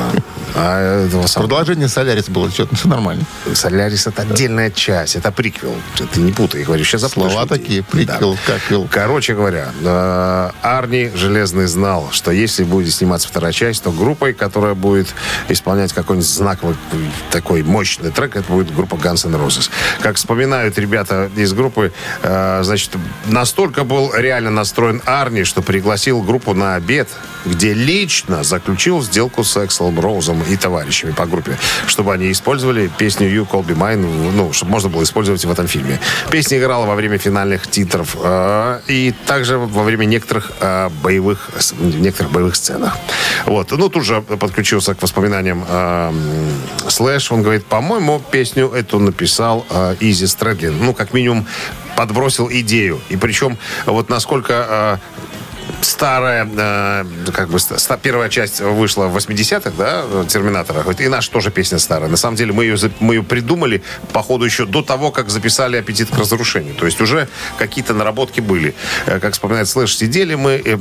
а этого самого. Продолжение «Солярис» было, что-то все нормально. «Солярис» — это отдельная часть, это приквел. Ты не путай, я говорю, сейчас запутаешь Слова такие, прикол, какил. Короче говоря, э, Арни Железный знал, что если будет сниматься вторая часть, то группой, которая будет исполнять какой-нибудь знаковый такой мощный трек, это будет группа Guns N' Roses. Как вспоминают ребята из группы, э, значит, настолько был реально настроен Арни, что пригласил группу на обед, где лично заключил сделку с Экселом Роузом и товарищами по группе, чтобы они использовали песню You Call Me Mine, ну, чтобы можно было использовать в этом фильме. Песня играла во время финальных титров э, и также во время некоторых э, боевых, в некоторых боевых сценах. Вот. Ну, тут же подключился к воспоминаниям э, Слэш. Он говорит, по-моему, песню эту написал э, Стрэдлин. Ну, как минимум, подбросил идею. И причем, вот насколько э, старая, э, как бы первая часть вышла в 80-х, да, Терминатора. И наша тоже песня старая. На самом деле мы ее, мы ее придумали, по ходу, еще до того, как записали «Аппетит к разрушению». То есть уже какие-то наработки были. Э, Как вспоминает Слэш, сидели мы э,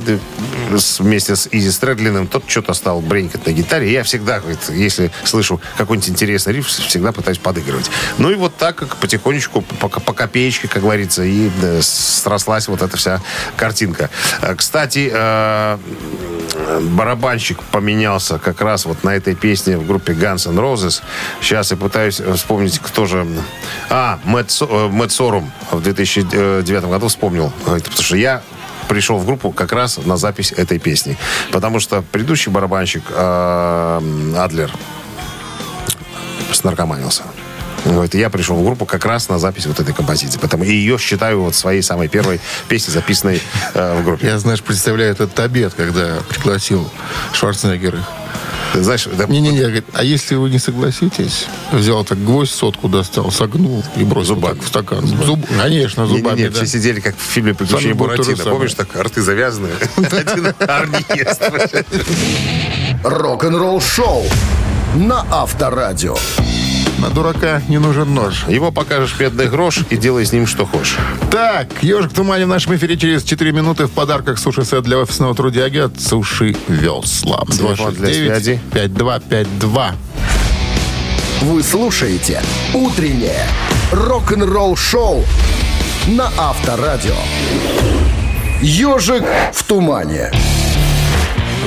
вместе с Изи Стрэдлиным, тот что-то стал бренькать на гитаре. Я всегда, говорит, если слышу какой-нибудь интересный риф, всегда пытаюсь подыгрывать. Ну и вот так, как потихонечку, по, по копеечке, как говорится, и э, срослась вот эта вся картинка. Э, Кстати, э, барабанщик поменялся как раз вот на этой песне в группе Guns N' Roses. Сейчас я пытаюсь вспомнить, кто же... А, Мэтт, э, Мэтт Сорум в 2009 году вспомнил. Потому что я пришел в группу как раз на запись этой песни. Потому что предыдущий барабанщик э, Адлер снаркоманился. Вот, и я пришел в группу как раз на запись вот этой композиции. Потому и ее считаю вот своей самой первой песней, записанной э, в группе. Я, знаешь, представляю этот обед, когда пригласил Шварценеггер их. Ты знаешь, да, Не-не-не, говорит, а если вы не согласитесь, взял так гвоздь сотку достал, согнул и бросил Зубами. так в стакан. Зуб, конечно, Не, не, зубами, не, да. все сидели как в фильме «Приключения Буратино». Помнишь, так рты завязаны? [laughs] [laughs] Один ест. Рок-н-ролл шоу на Авторадио. На дурака не нужен нож. Его покажешь бедный грош и делай с ним что хочешь. Так, «Ежик в тумане» в нашем эфире через 4 минуты в подарках суши-сет для офисного трудяги от Суши Весла. Телефон для связи. 5252. Вы слушаете «Утреннее рок-н-ролл шоу» на Авторадио. «Ежик в тумане».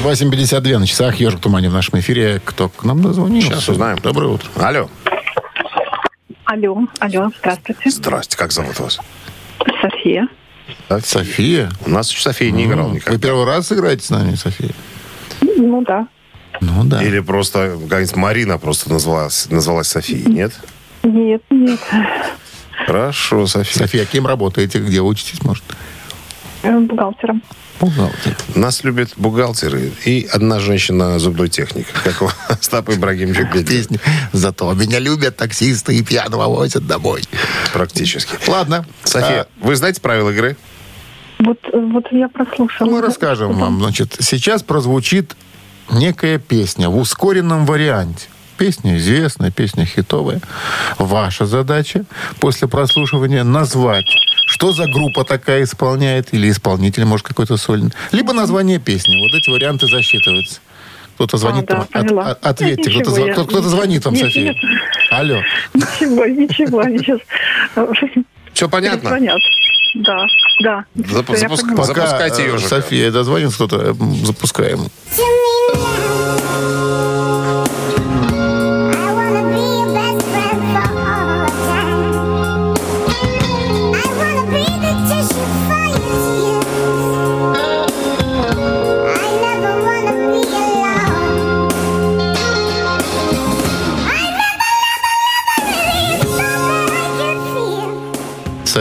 8.52 на часах. «Ежик в тумане» в нашем эфире. Кто к нам дозвонился? Сейчас узнаем. Доброе утро. Алло. Алло, алло, здравствуйте. Здрасте, как зовут вас? София. София? У нас еще София не играл Вы никогда. первый раз играете с нами, София? Ну да. Ну да. Или просто какая-нибудь Марина просто назвалась, назвалась Софией, нет? Нет, нет. Хорошо, София. София, кем работаете? Где учитесь, может? Э, Бухгалтером. Бухгалтер. Нас любят бухгалтеры и одна женщина зубной техник, как у [laughs] Остапа Ибрагимовича. Песни. Зато меня любят таксисты и пьяного возят домой. Практически. Ладно. София, вы знаете правила игры? Вот, вот я прослушала. Мы расскажем вам. Значит, сейчас прозвучит некая песня в ускоренном варианте. Песня известная, песня хитовая. Ваша задача после прослушивания назвать, что за группа такая исполняет, или исполнитель, может, какой-то сольный. Либо название песни. Вот эти варианты засчитываются. Кто-то звонит да, там. поняла. От- ответьте, Нет, кто-то, я- кто- кто-то звонит Нет, София. нет. Алло. Ничего, ничего, сейчас Все понятно? звонят. Да, да. Запу- запуск- поняла. Запускайте Пока, э, ежика. София дозвонится кто-то, запускаем.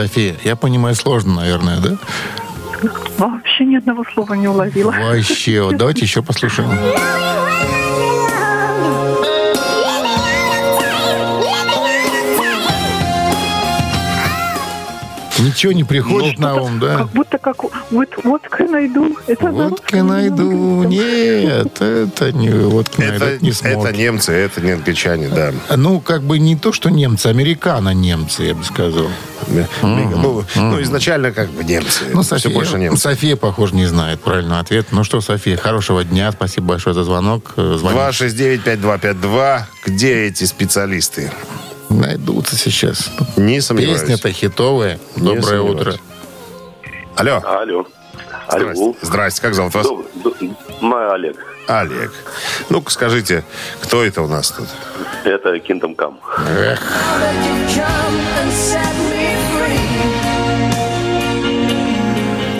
София, я понимаю, сложно, наверное, да? Вообще ни одного слова не уловила. Вообще, вот давайте еще послушаем. Ничего не приходит на ум, да? Как будто как вот водка найду. Это Водка найду. Нет, это не водка найду, Это, не смог. это немцы, это не англичане, да. Ну, как бы не то, что немцы, американо-немцы, я бы сказал. Ну, ну, изначально как бы немцы. Ну, Все София, больше немцы. София, похоже, не знает правильный ответ. Ну что, София, хорошего дня. Спасибо большое за звонок. Э, Звоните. 269-5252. Где эти специалисты? Найдутся сейчас. Не сомневаюсь. Песня-то хитовая. Не Доброе утро. Алло. Алло. Здрасте. Алло. Здрасте. Как зовут вас? Доб- Ма- Олег. Олег. Ну-ка скажите, кто это у нас тут? Это Kingdom Come.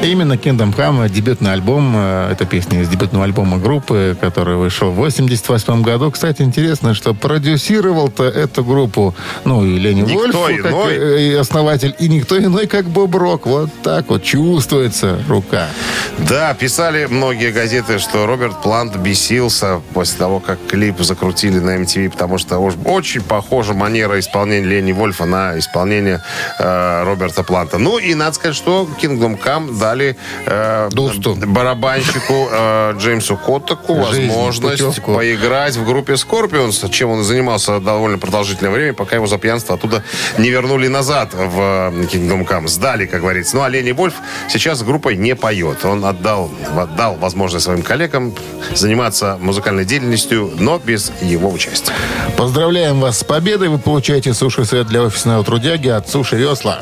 Именно Kingdom Come, дебютный альбом, э, это песня из дебютного альбома группы, который вышел в 88 году. Кстати, интересно, что продюсировал-то эту группу, ну, и Ленни Никто Вольф, как иной. э, и основатель, и никто иной, как Боб Рок. Вот так вот чувствуется рука. Да, писали многие газеты, что Роберт Плант бесился после того, как клип закрутили на MTV, потому что уж очень похожа манера исполнения Лени Вольфа на исполнение э, Роберта Планта. Ну и надо сказать, что Kingdom Come дали э, Дусту. барабанщику э, Джеймсу Коттаку Жизнь, возможность путевку. поиграть в группе Scorpions, чем он и занимался довольно продолжительное время, пока его за пьянство оттуда не вернули назад в э, Kingdom Come. Сдали, как говорится. Ну, а Лени Вольф сейчас с группой не поет. Он отдал, отдал возможность своим коллегам заниматься музыкальной деятельностью, но без его участия. Поздравляем вас с победой. Вы получаете суши-сет для офисного трудяги от Суши Весла.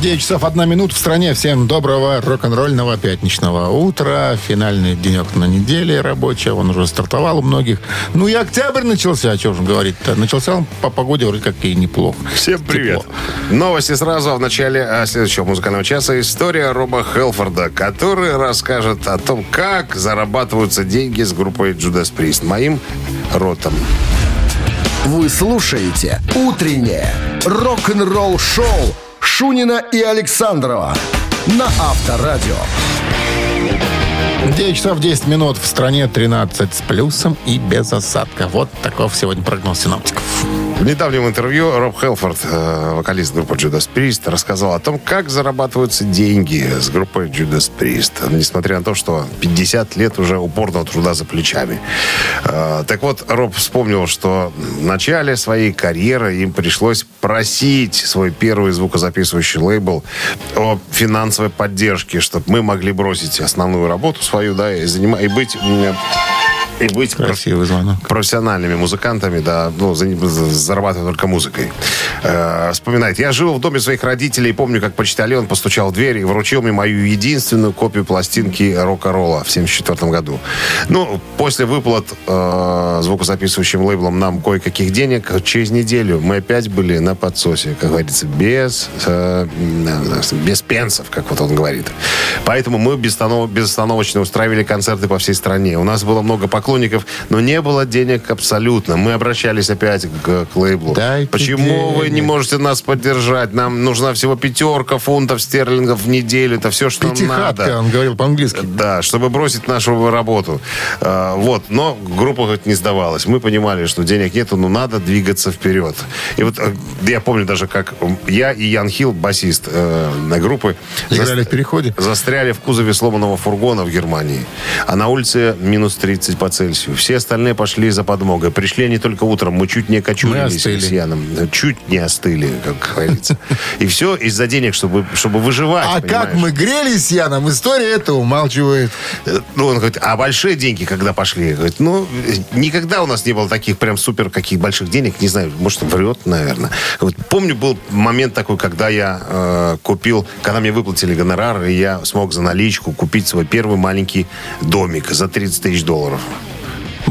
9 часов 1 минут в стране. Всем доброго рок-н-ролльного пятничного утра. Финальный денек на неделе рабочий. Он уже стартовал у многих. Ну и октябрь начался. О чем же говорить-то? Начался он по погоде вроде как и неплохо. Всем привет. Тепло. Новости сразу в начале а, следующего музыкального часа. История Роба Хелфорда, который расскажет о том, как зарабатываются деньги с группой Judas Priest. Моим ротом. Вы слушаете «Утреннее рок-н-ролл-шоу» Шунина и Александрова на Авторадио. 9 часов 10 минут в стране 13 с плюсом и без осадка. Вот таков сегодня прогноз синоптиков. В недавнем интервью Роб Хелфорд, э, вокалист группы Judas Priest, рассказал о том, как зарабатываются деньги с группой Judas Priest, несмотря на то, что 50 лет уже упорного труда за плечами. Э, Так вот, Роб вспомнил, что в начале своей карьеры им пришлось просить свой первый звукозаписывающий лейбл о финансовой поддержке, чтобы мы могли бросить основную работу свою, да, и, занима- и быть... И быть Красивый звонок. профессиональными музыкантами, да, ну, за- за- зарабатывая только музыкой. Э, вспоминает. Я жил в доме своих родителей, помню, как почтальон постучал в дверь и вручил мне мою единственную копию пластинки рок-н-ролла в 74 году. Ну, после выплат э, звукозаписывающим лейблом нам кое-каких денег, через неделю мы опять были на подсосе, как говорится, без, э, без пенсов, как вот он говорит. Поэтому мы безостанов- безостановочно устраивали концерты по всей стране. У нас было много поклонников, но не было денег абсолютно. Мы обращались опять к, к лейблу. Дайте Почему вы не денег. можете нас поддержать? Нам нужна всего пятерка фунтов стерлингов в неделю. Это все, что нам Пятихатка, надо. он говорил по-английски. Да, чтобы бросить нашу работу. А, вот, но группа хоть не сдавалась. Мы понимали, что денег нету, но надо двигаться вперед. И вот э, я помню даже, как я и Ян Хилл, басист э, на группы, Играли заст- в переходе. застряли в кузове сломанного фургона в Германии. А на улице минус 30 по Цельсию. Все остальные пошли за подмогой. Пришли они только утром. Мы чуть не кочурились с Яном. Чуть не остыли, как говорится. И все из-за денег, чтобы, чтобы выживать. А как понимаешь? мы грелись с Яном, история это умалчивает. Э, Ну, он говорит, а большие деньги когда пошли? Говорит, ну, никогда у нас не было таких прям супер каких больших денег. Не знаю, может, врет, наверное. Вот помню, был момент такой, когда я э, купил, когда мне выплатили гонорар, и я смог за наличку купить свой первый маленький домик за 30 тысяч долларов.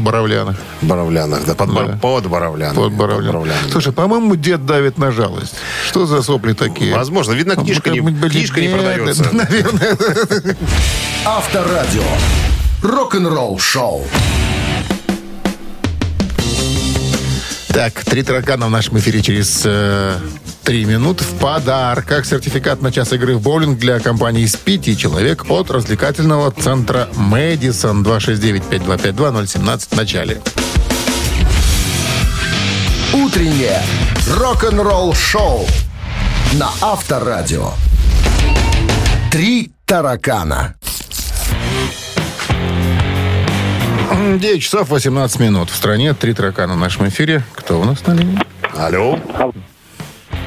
Боровлянах. Боровлянах, да, под, Да. под Боровлянами. Под Боровлянах. Слушай, по-моему, дед давит на жалость. Что за сопли такие? Возможно, видно, А книжка, не, книжка не продается. Наверное. Авторадио. Рок-н-ролл-шоу. Так, три таракана в нашем эфире через э, три минуты. В подарках сертификат на час игры в боулинг для компании «Спити». Человек от развлекательного центра «Мэдисон». 269-5252-017 в начале. Утреннее рок-н-ролл-шоу на Авторадио. Три таракана. 9 часов 18 минут. В стране три таракана в нашем эфире. Кто у нас на линии? Алло.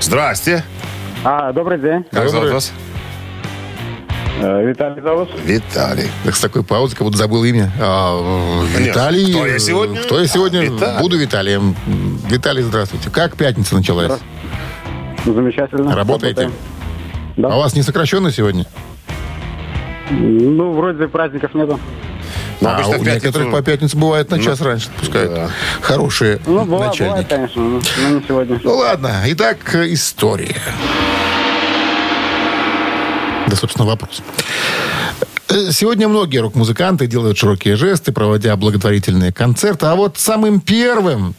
Здрасте. А, добрый день. Как Добрый. зовут вас? Э, Виталий зовут? Виталий. Так с такой паузой, как будто забыл имя. А, Нет, Виталий. кто я сегодня? Кто я сегодня? А, Виталий. Буду Виталием. Виталий, здравствуйте. Как пятница началась? Замечательно. Работаете? Работаем. Да. А у вас не сокращенно сегодня? Ну, вроде праздников нету. Ну, а обычно у в пятницу- некоторых по пятнице бывает на час раньше отпускают. да. Хорошие Ну, бывает, начальники. бывает, конечно, но но не сегодня. Ну ладно, итак, история. Да, собственно, вопрос. Э, Сегодня многие рок-музыканты делают широкие жесты, проводя благотворительные концерты. А вот самым первым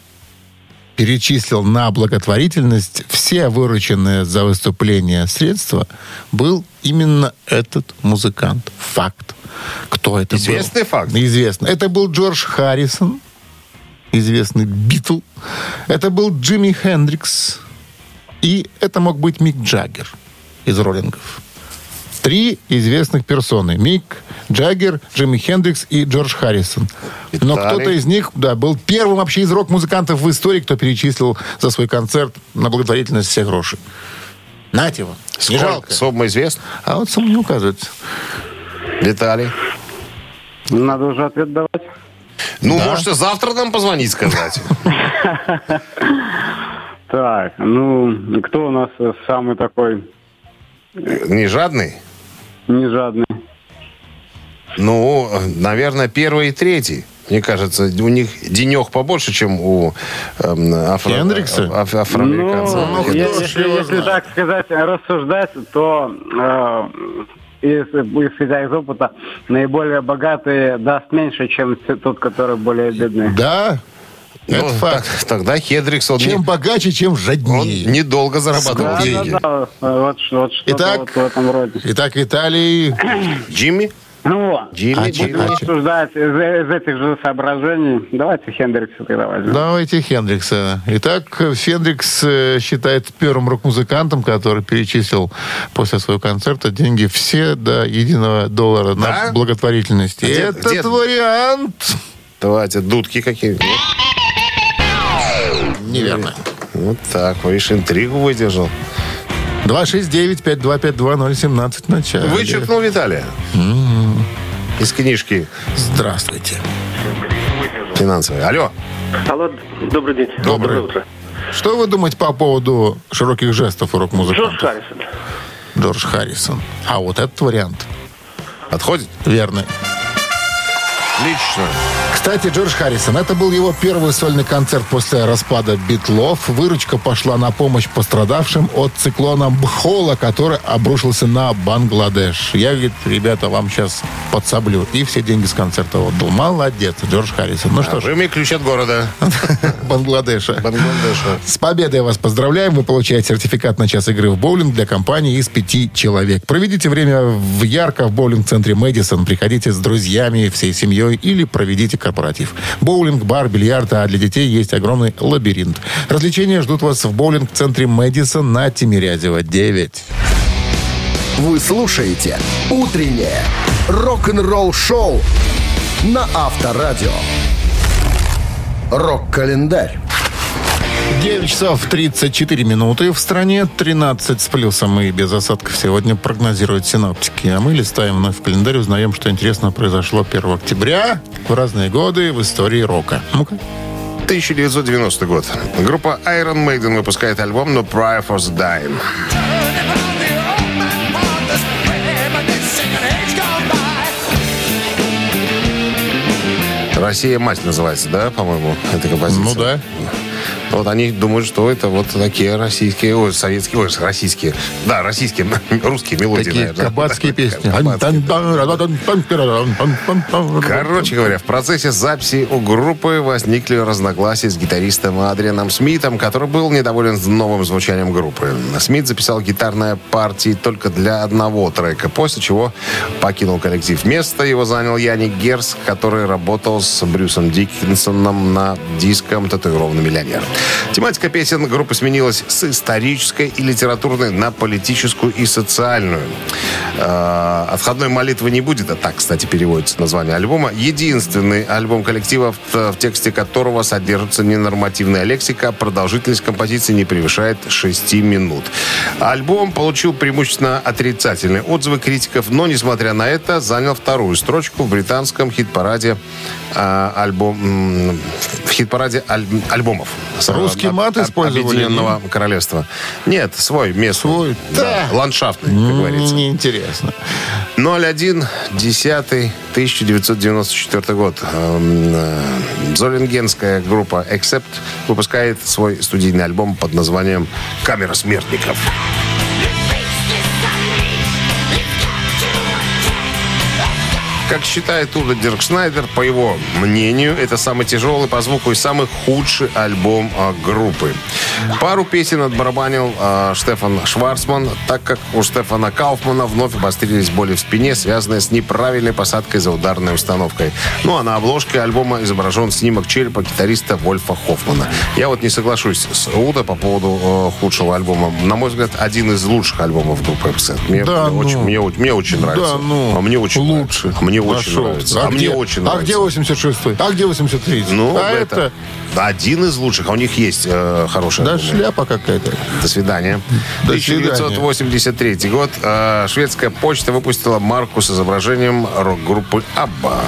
перечислил на благотворительность все вырученные за выступление средства был именно этот музыкант. Факт. Кто это был? Известный факт? Известно. Это был Джордж Харрисон, известный Битл. Это был Джимми Хендрикс. И это мог быть Мик Джаггер из роллингов. Три известных персоны. Мик Джаггер, Джимми Хендрикс и Джордж Харрисон. Но кто-то из них да, был первым вообще из рок-музыкантов в истории, кто перечислил за свой концерт на благотворительность все гроши. Нате вам. Не Сколько жалко. сумма известна? А вот сам не указывается. Виталий. Надо уже ответ давать. Ну, Да. можете завтра нам позвонить, сказать. Так, ну, кто у нас самый такой Не жадный? Не жадный? Ну, наверное, первый и третий. Мне кажется, у них денег побольше, чем у эм, афро- Хендрикса? аф- афроамериканцев. Ну, ж если, если так сказать, рассуждать, то э, из- исходя из опыта, наиболее богатые даст меньше, чем тот, который более бедный. Да, Ну, это факт. так- тогда Хедрикс, он, Чем не- богаче, чем он жаднее. недолго зарабатывал Да, деньги. да, да, вот, вот Итак, вот в этом роде. Итак, Виталий... Джимми? Ну вот, Джимми, А, Джимми. а, рассуждать из, из этих же соображений, давайте Хендрикса тогда возьмем. Давайте Хендрикса. Итак, Хендрикс э, считается первым рок-музыкантом, который перечислил после своего концерта деньги все до единого доллара Да? на благотворительность. Где- Этот где- вариант... Давайте, дудки какие Неверно. Вот так, видишь, интригу выдержал. 269-5252-017 в начале. Вычеркнул Виталия. Из книжки Здравствуйте. финансовой. Алло. Алло, добрый день. Доброе. утро. Что вы думаете по поводу широких жестов у Джордж рок-музыкантов? Харрисон. Джордж Харрисон. А вот этот вариант. Отходит? Верно. Отлично. Кстати, Джордж Харрисон, это был его первый сольный концерт после распада Битлов. Выручка пошла на помощь пострадавшим от циклона Бхола, который обрушился на Бангладеш. Я, говорит, ребята, вам сейчас подсоблю. И все деньги с концерта отдал. Молодец, Джордж Харрисон. Ну что А ж, вы мне ключ от города. [laughs] Бангладеша. Бангладеша. С победой вас поздравляем. Вы получаете сертификат на час игры в боулинг для компании из пяти человек. Проведите время в ярко в боулинг-центре Мэдисон. Приходите с друзьями, всей семьей или проведите корпоратив. Боулинг, бар, бильярд, а для детей есть огромный лабиринт. Развлечения ждут вас в боулинг-центре Мэдисон на Тимирязева 9. Вы слушаете «Утреннее рок-н-ролл-шоу» на Авторадио. Рок-календарь. 9 часов 34 минуты. В стране 13 с плюсом и без осадков сегодня прогнозируют синоптики. А мы листаем вновь в календарь, узнаем, что интересно произошло 1 октября в разные годы в истории рока. Ну-ка. 1990 год. Группа Iron Maiden выпускает альбом No Prayer for the Dying. Россия мать называется, да, по-моему, эта композиция? Ну да. Вот они думают, что это вот такие российские, ой, советские, ой, российские, да, российские, [laughs] русские мелодии, Такие наверное. кабацкие песни. [laughs] Короче говоря, в процессе записи у группы возникли разногласия с гитаристом Адрианом Смитом, который был недоволен новым звучанием группы. Смит записал гитарные партии только для одного трека, после чего покинул коллектив. Место его занял Яник Герс, который работал с Брюсом Диккинсоном на диском «Татуированный миллионер». Тематика песен группы сменилась с исторической и литературной на политическую и социальную. Э, Отходной молитвы не будет, а так, кстати, переводится название альбома. Единственный альбом коллектива, в, тексте которого содержится ненормативная лексика, продолжительность композиции не превышает 6 минут. Альбом получил преимущественно отрицательные отзывы критиков, но, несмотря на это, занял вторую строчку в британском хит-параде а, альбом, в хит-параде аль- альбомов. Русский об- мат использовали, Объединенного королевства. Нет, свой, местный. Свой? Да, Да. ландшафтный, как говорится. Неинтересно. 01 10 1994 год. Эм, э, Золингенская группа Accept выпускает свой студийный альбом под названием «Камера смертников». Как считает Уда Дирк Шнайдер, по его мнению, это самый тяжелый по звуку и самый худший альбом а, группы. Пару песен отбарабанил а, Штефан Шварцман, так как у Стефана Кауфмана вновь обострились боли в спине, связанные с неправильной посадкой за ударной установкой. Ну а на обложке альбома изображен снимок черепа гитариста Вольфа Хоффмана. Я вот не соглашусь с Уда по поводу э, худшего альбома. На мой взгляд, один из лучших альбомов группы. Мне, Да мне очень, ну. мне, очень- мне очень нравится. Да, ну, а мне очень лучше. нравится. А мне очень Нашелся. нравится. А, А, мне очень а нравится. где 86-й? А где 83-й? Ну, а это, это, один из лучших. А у них есть э, хорошие да шляпа какая-то. До свидания. До 1983 год. э, шведская почта выпустила марку с изображением рок-группы Абба.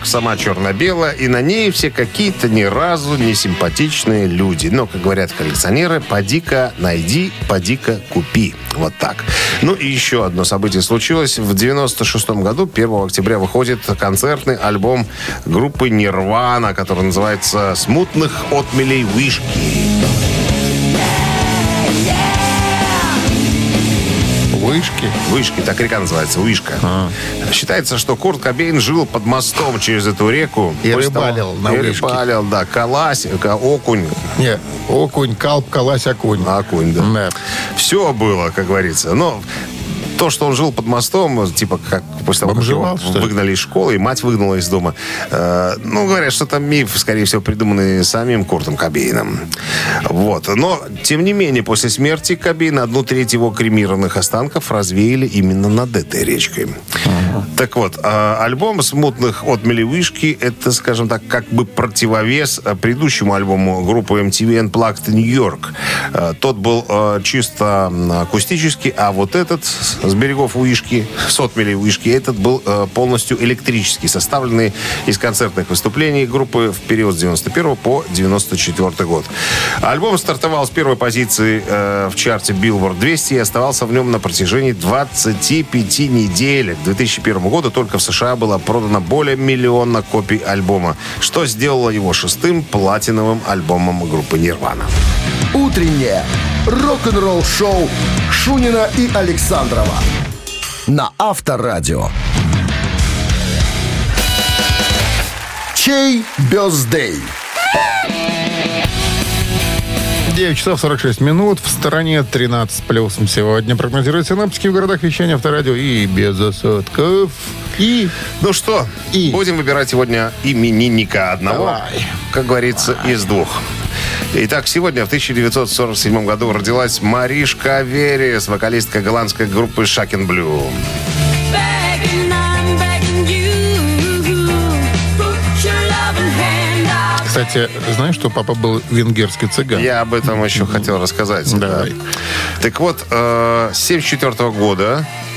Марк сама черно-белая, и на ней все какие-то ни разу не симпатичные люди. Но, как говорят коллекционеры, поди-ка найди, поди-ка купи. Вот так. Ну и еще одно событие случилось. В 96 году, 1 октября, выходит концертный альбом группы Нирвана, который называется «Смутных отмелей вишки». Вышки. Вышки, так река называется, Вышка. Считается, что Курт Кобейн жил под мостом через эту реку. И рыбалил на и Вышке. рыбалил, да. Калась, ка- окунь. Не, окунь, калп, калась, окунь. Окунь, да. Да. Все было, как говорится. Но то, что он жил под мостом, типа, как после того, как его Бомжевал, что ли? выгнали из школы, и мать выгнала из дома. э, ну, говорят, что это миф, скорее всего, придуманный самим Куртом Кобейном. Вот. Но, тем не менее, после смерти Кобейна одну треть его кремированных останков развеяли именно над этой речкой. Так вот, э, альбом «Смутных от Вишки» это, скажем так, как бы противовес э, предыдущему альбому группы MTV Unplugged New York. Э, Тот был чисто акустический, а вот этот с берегов Уишки, с отмелей Уишки, этот был полностью электрический, составленный из концертных выступлений группы в период с 91 по 94 год. Альбом стартовал с первой позиции в чарте Billboard 200 и оставался в нем на протяжении 25 недель. К 2001 году только в США было продано более миллиона копий альбома, что сделало его шестым платиновым альбомом группы Нирвана. Утреннее рок-н-ролл-шоу Шунина и Александрова на Авторадио. Чей бездей? 9 часов 46 минут. В стороне 13 с плюсом сегодня. Прогнозируют синаптики в городах вещания авторадио и без осадков. И Ну что, И? будем выбирать сегодня именинника одного, Давай. как говорится, из двух. Итак, сегодня в 1947 году родилась Маришка Верес, вокалистка голландской группы Шакен Блю. Кстати, знаешь, что папа был венгерский цыган? Я об этом еще хотел рассказать. Давай. Да. Так вот, э, с 74 года э,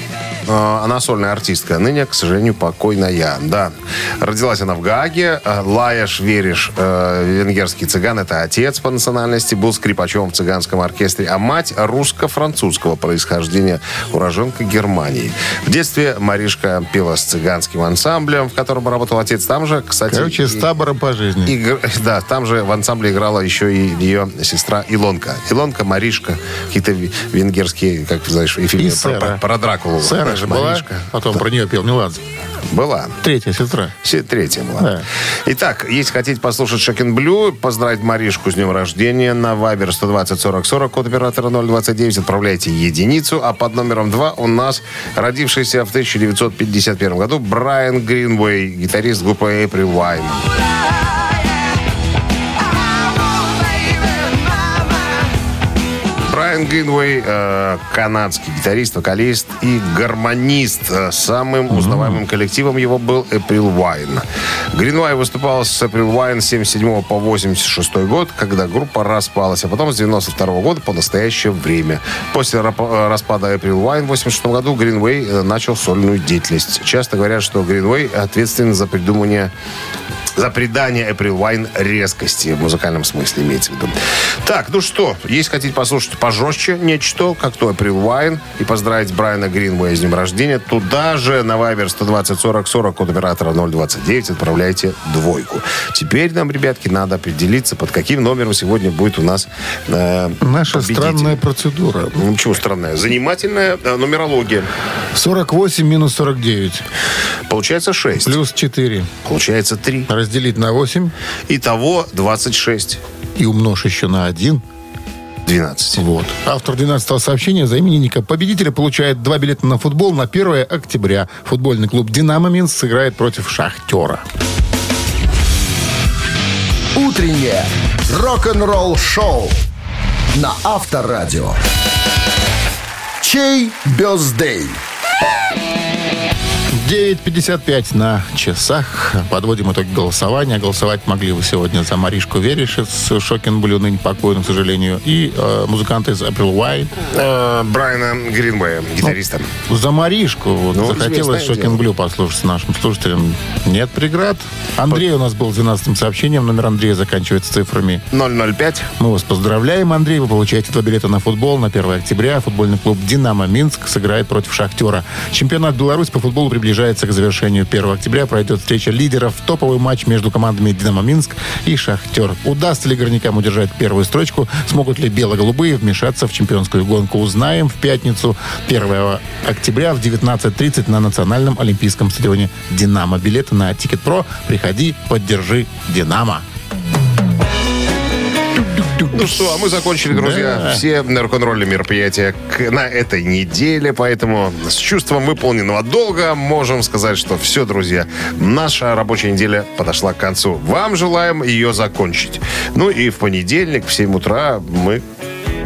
она сольная артистка. Ныне, к сожалению, покойная. Да. Родилась она в Гааге. Э, Лаяш Вериш, э, венгерский цыган, это отец по национальности, был скрипачом в цыганском оркестре, а мать русско-французского происхождения, уроженка Германии. В детстве Маришка пела с цыганским ансамблем, в котором работал отец. Там же, кстати... Короче, и- с табором по жизни. Игр- [laughs] Да, там же в ансамбле играла еще и ее сестра Илонка. Илонка, Маришка, какие-то венгерские, как знаешь, и фильмы И про, про- про Дракулу. Сэра. Же была. Маришка. Потом про нее пел Меладзе. Была. Третья сестра. Все- Третья была. Да. Итак, если хотите послушать Shocking Blue, поздравить Маришку с днем рождения на Viber 120 40 40, код оператора 029, отправляйте единицу, а под номером 2 у нас родившийся в 1951 году Брайан Гринвей, гитарист группы April Wine. Брайан Гринвей, э, канадский гитарист, вокалист и гармонист. Э, Самым узнаваемым коллективом его был April Wine. Гринвей выступал с April Wine с 77 по 86 год, когда группа распалась, а потом с 92 года по настоящее время. После э, распада April Wine в 86 году Гринвей э, начал сольную деятельность. Часто говорят, что Гринвей ответственен за придумание за придание April Wine резкости в музыкальном смысле имеется в виду. Так, ну что, если хотите послушать пожестче нечто, как то April Wine, и поздравить Брайана Гринвея с днем рождения, туда же на Viber 120 40 40 код оператора 029 отправляйте двойку. Теперь нам, ребятки, надо определиться, под каким номером сегодня будет у нас э, Наша победитель. странная процедура. Ну, почему странная? Занимательная э, нумерология. 48 минус 49. Получается 6. Плюс 4. Получается 3. Разделить на 8 Итого 26. и умножь еще на 1. 12. Вот. Автор 12 сообщения за именинника победителя получает два билета на футбол на 1 октября. Футбольный клуб «Динамо» Минск сыграет против «Шахтера». Утреннее рок-н-ролл-шоу на Авторадио. Чей birthday? 9.55 на часах. Подводим итоги голосования. Голосовать могли вы сегодня за Маришку Вереш из Shocking Blue, ныне покойным, к сожалению, и э, музыканты из April Wine. Э, Брайана Гринвея, гитариста. За Маришку вот, Ну, захотелось Shocking Blue послушать нашим слушателям. Нет преград. Андрей у нас был с 12 сообщением. Номер Андрея заканчивается цифрами 005. Мы вас поздравляем, Андрей. Вы получаете два билета на футбол на 1 октября. Футбольный клуб «Динамо Минск» сыграет против «Шахтера». Чемпионат Беларуси по футболу приближается к завершению. 1 октября пройдет встреча лидеров. Топовый матч между командами «Динамо Минск» и «Шахтер». Удастся ли горнякам удержать первую строчку? Смогут ли бело-голубые вмешаться в чемпионскую гонку? Узнаем в пятницу 1 октября в 19.30 на Национальном олимпийском стадионе «Динамо». Билеты на Тикет.Про. Приходи, поддержи «Динамо». Ну что, а мы закончили, друзья, Да. все рок-н-ролльные мероприятия на этой неделе, поэтому с чувством выполненного долга можем сказать, что все, друзья, наша рабочая неделя подошла к концу. Вам желаем ее закончить. Ну и в понедельник в 7 утра мы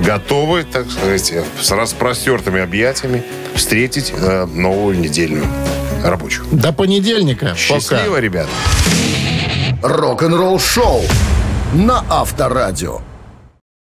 готовы, так сказать, с распростертыми объятиями встретить э, новую недельную рабочую. До понедельника. Пока. Счастливо, ребят! Рок-н-ролл-шоу на Авторадио.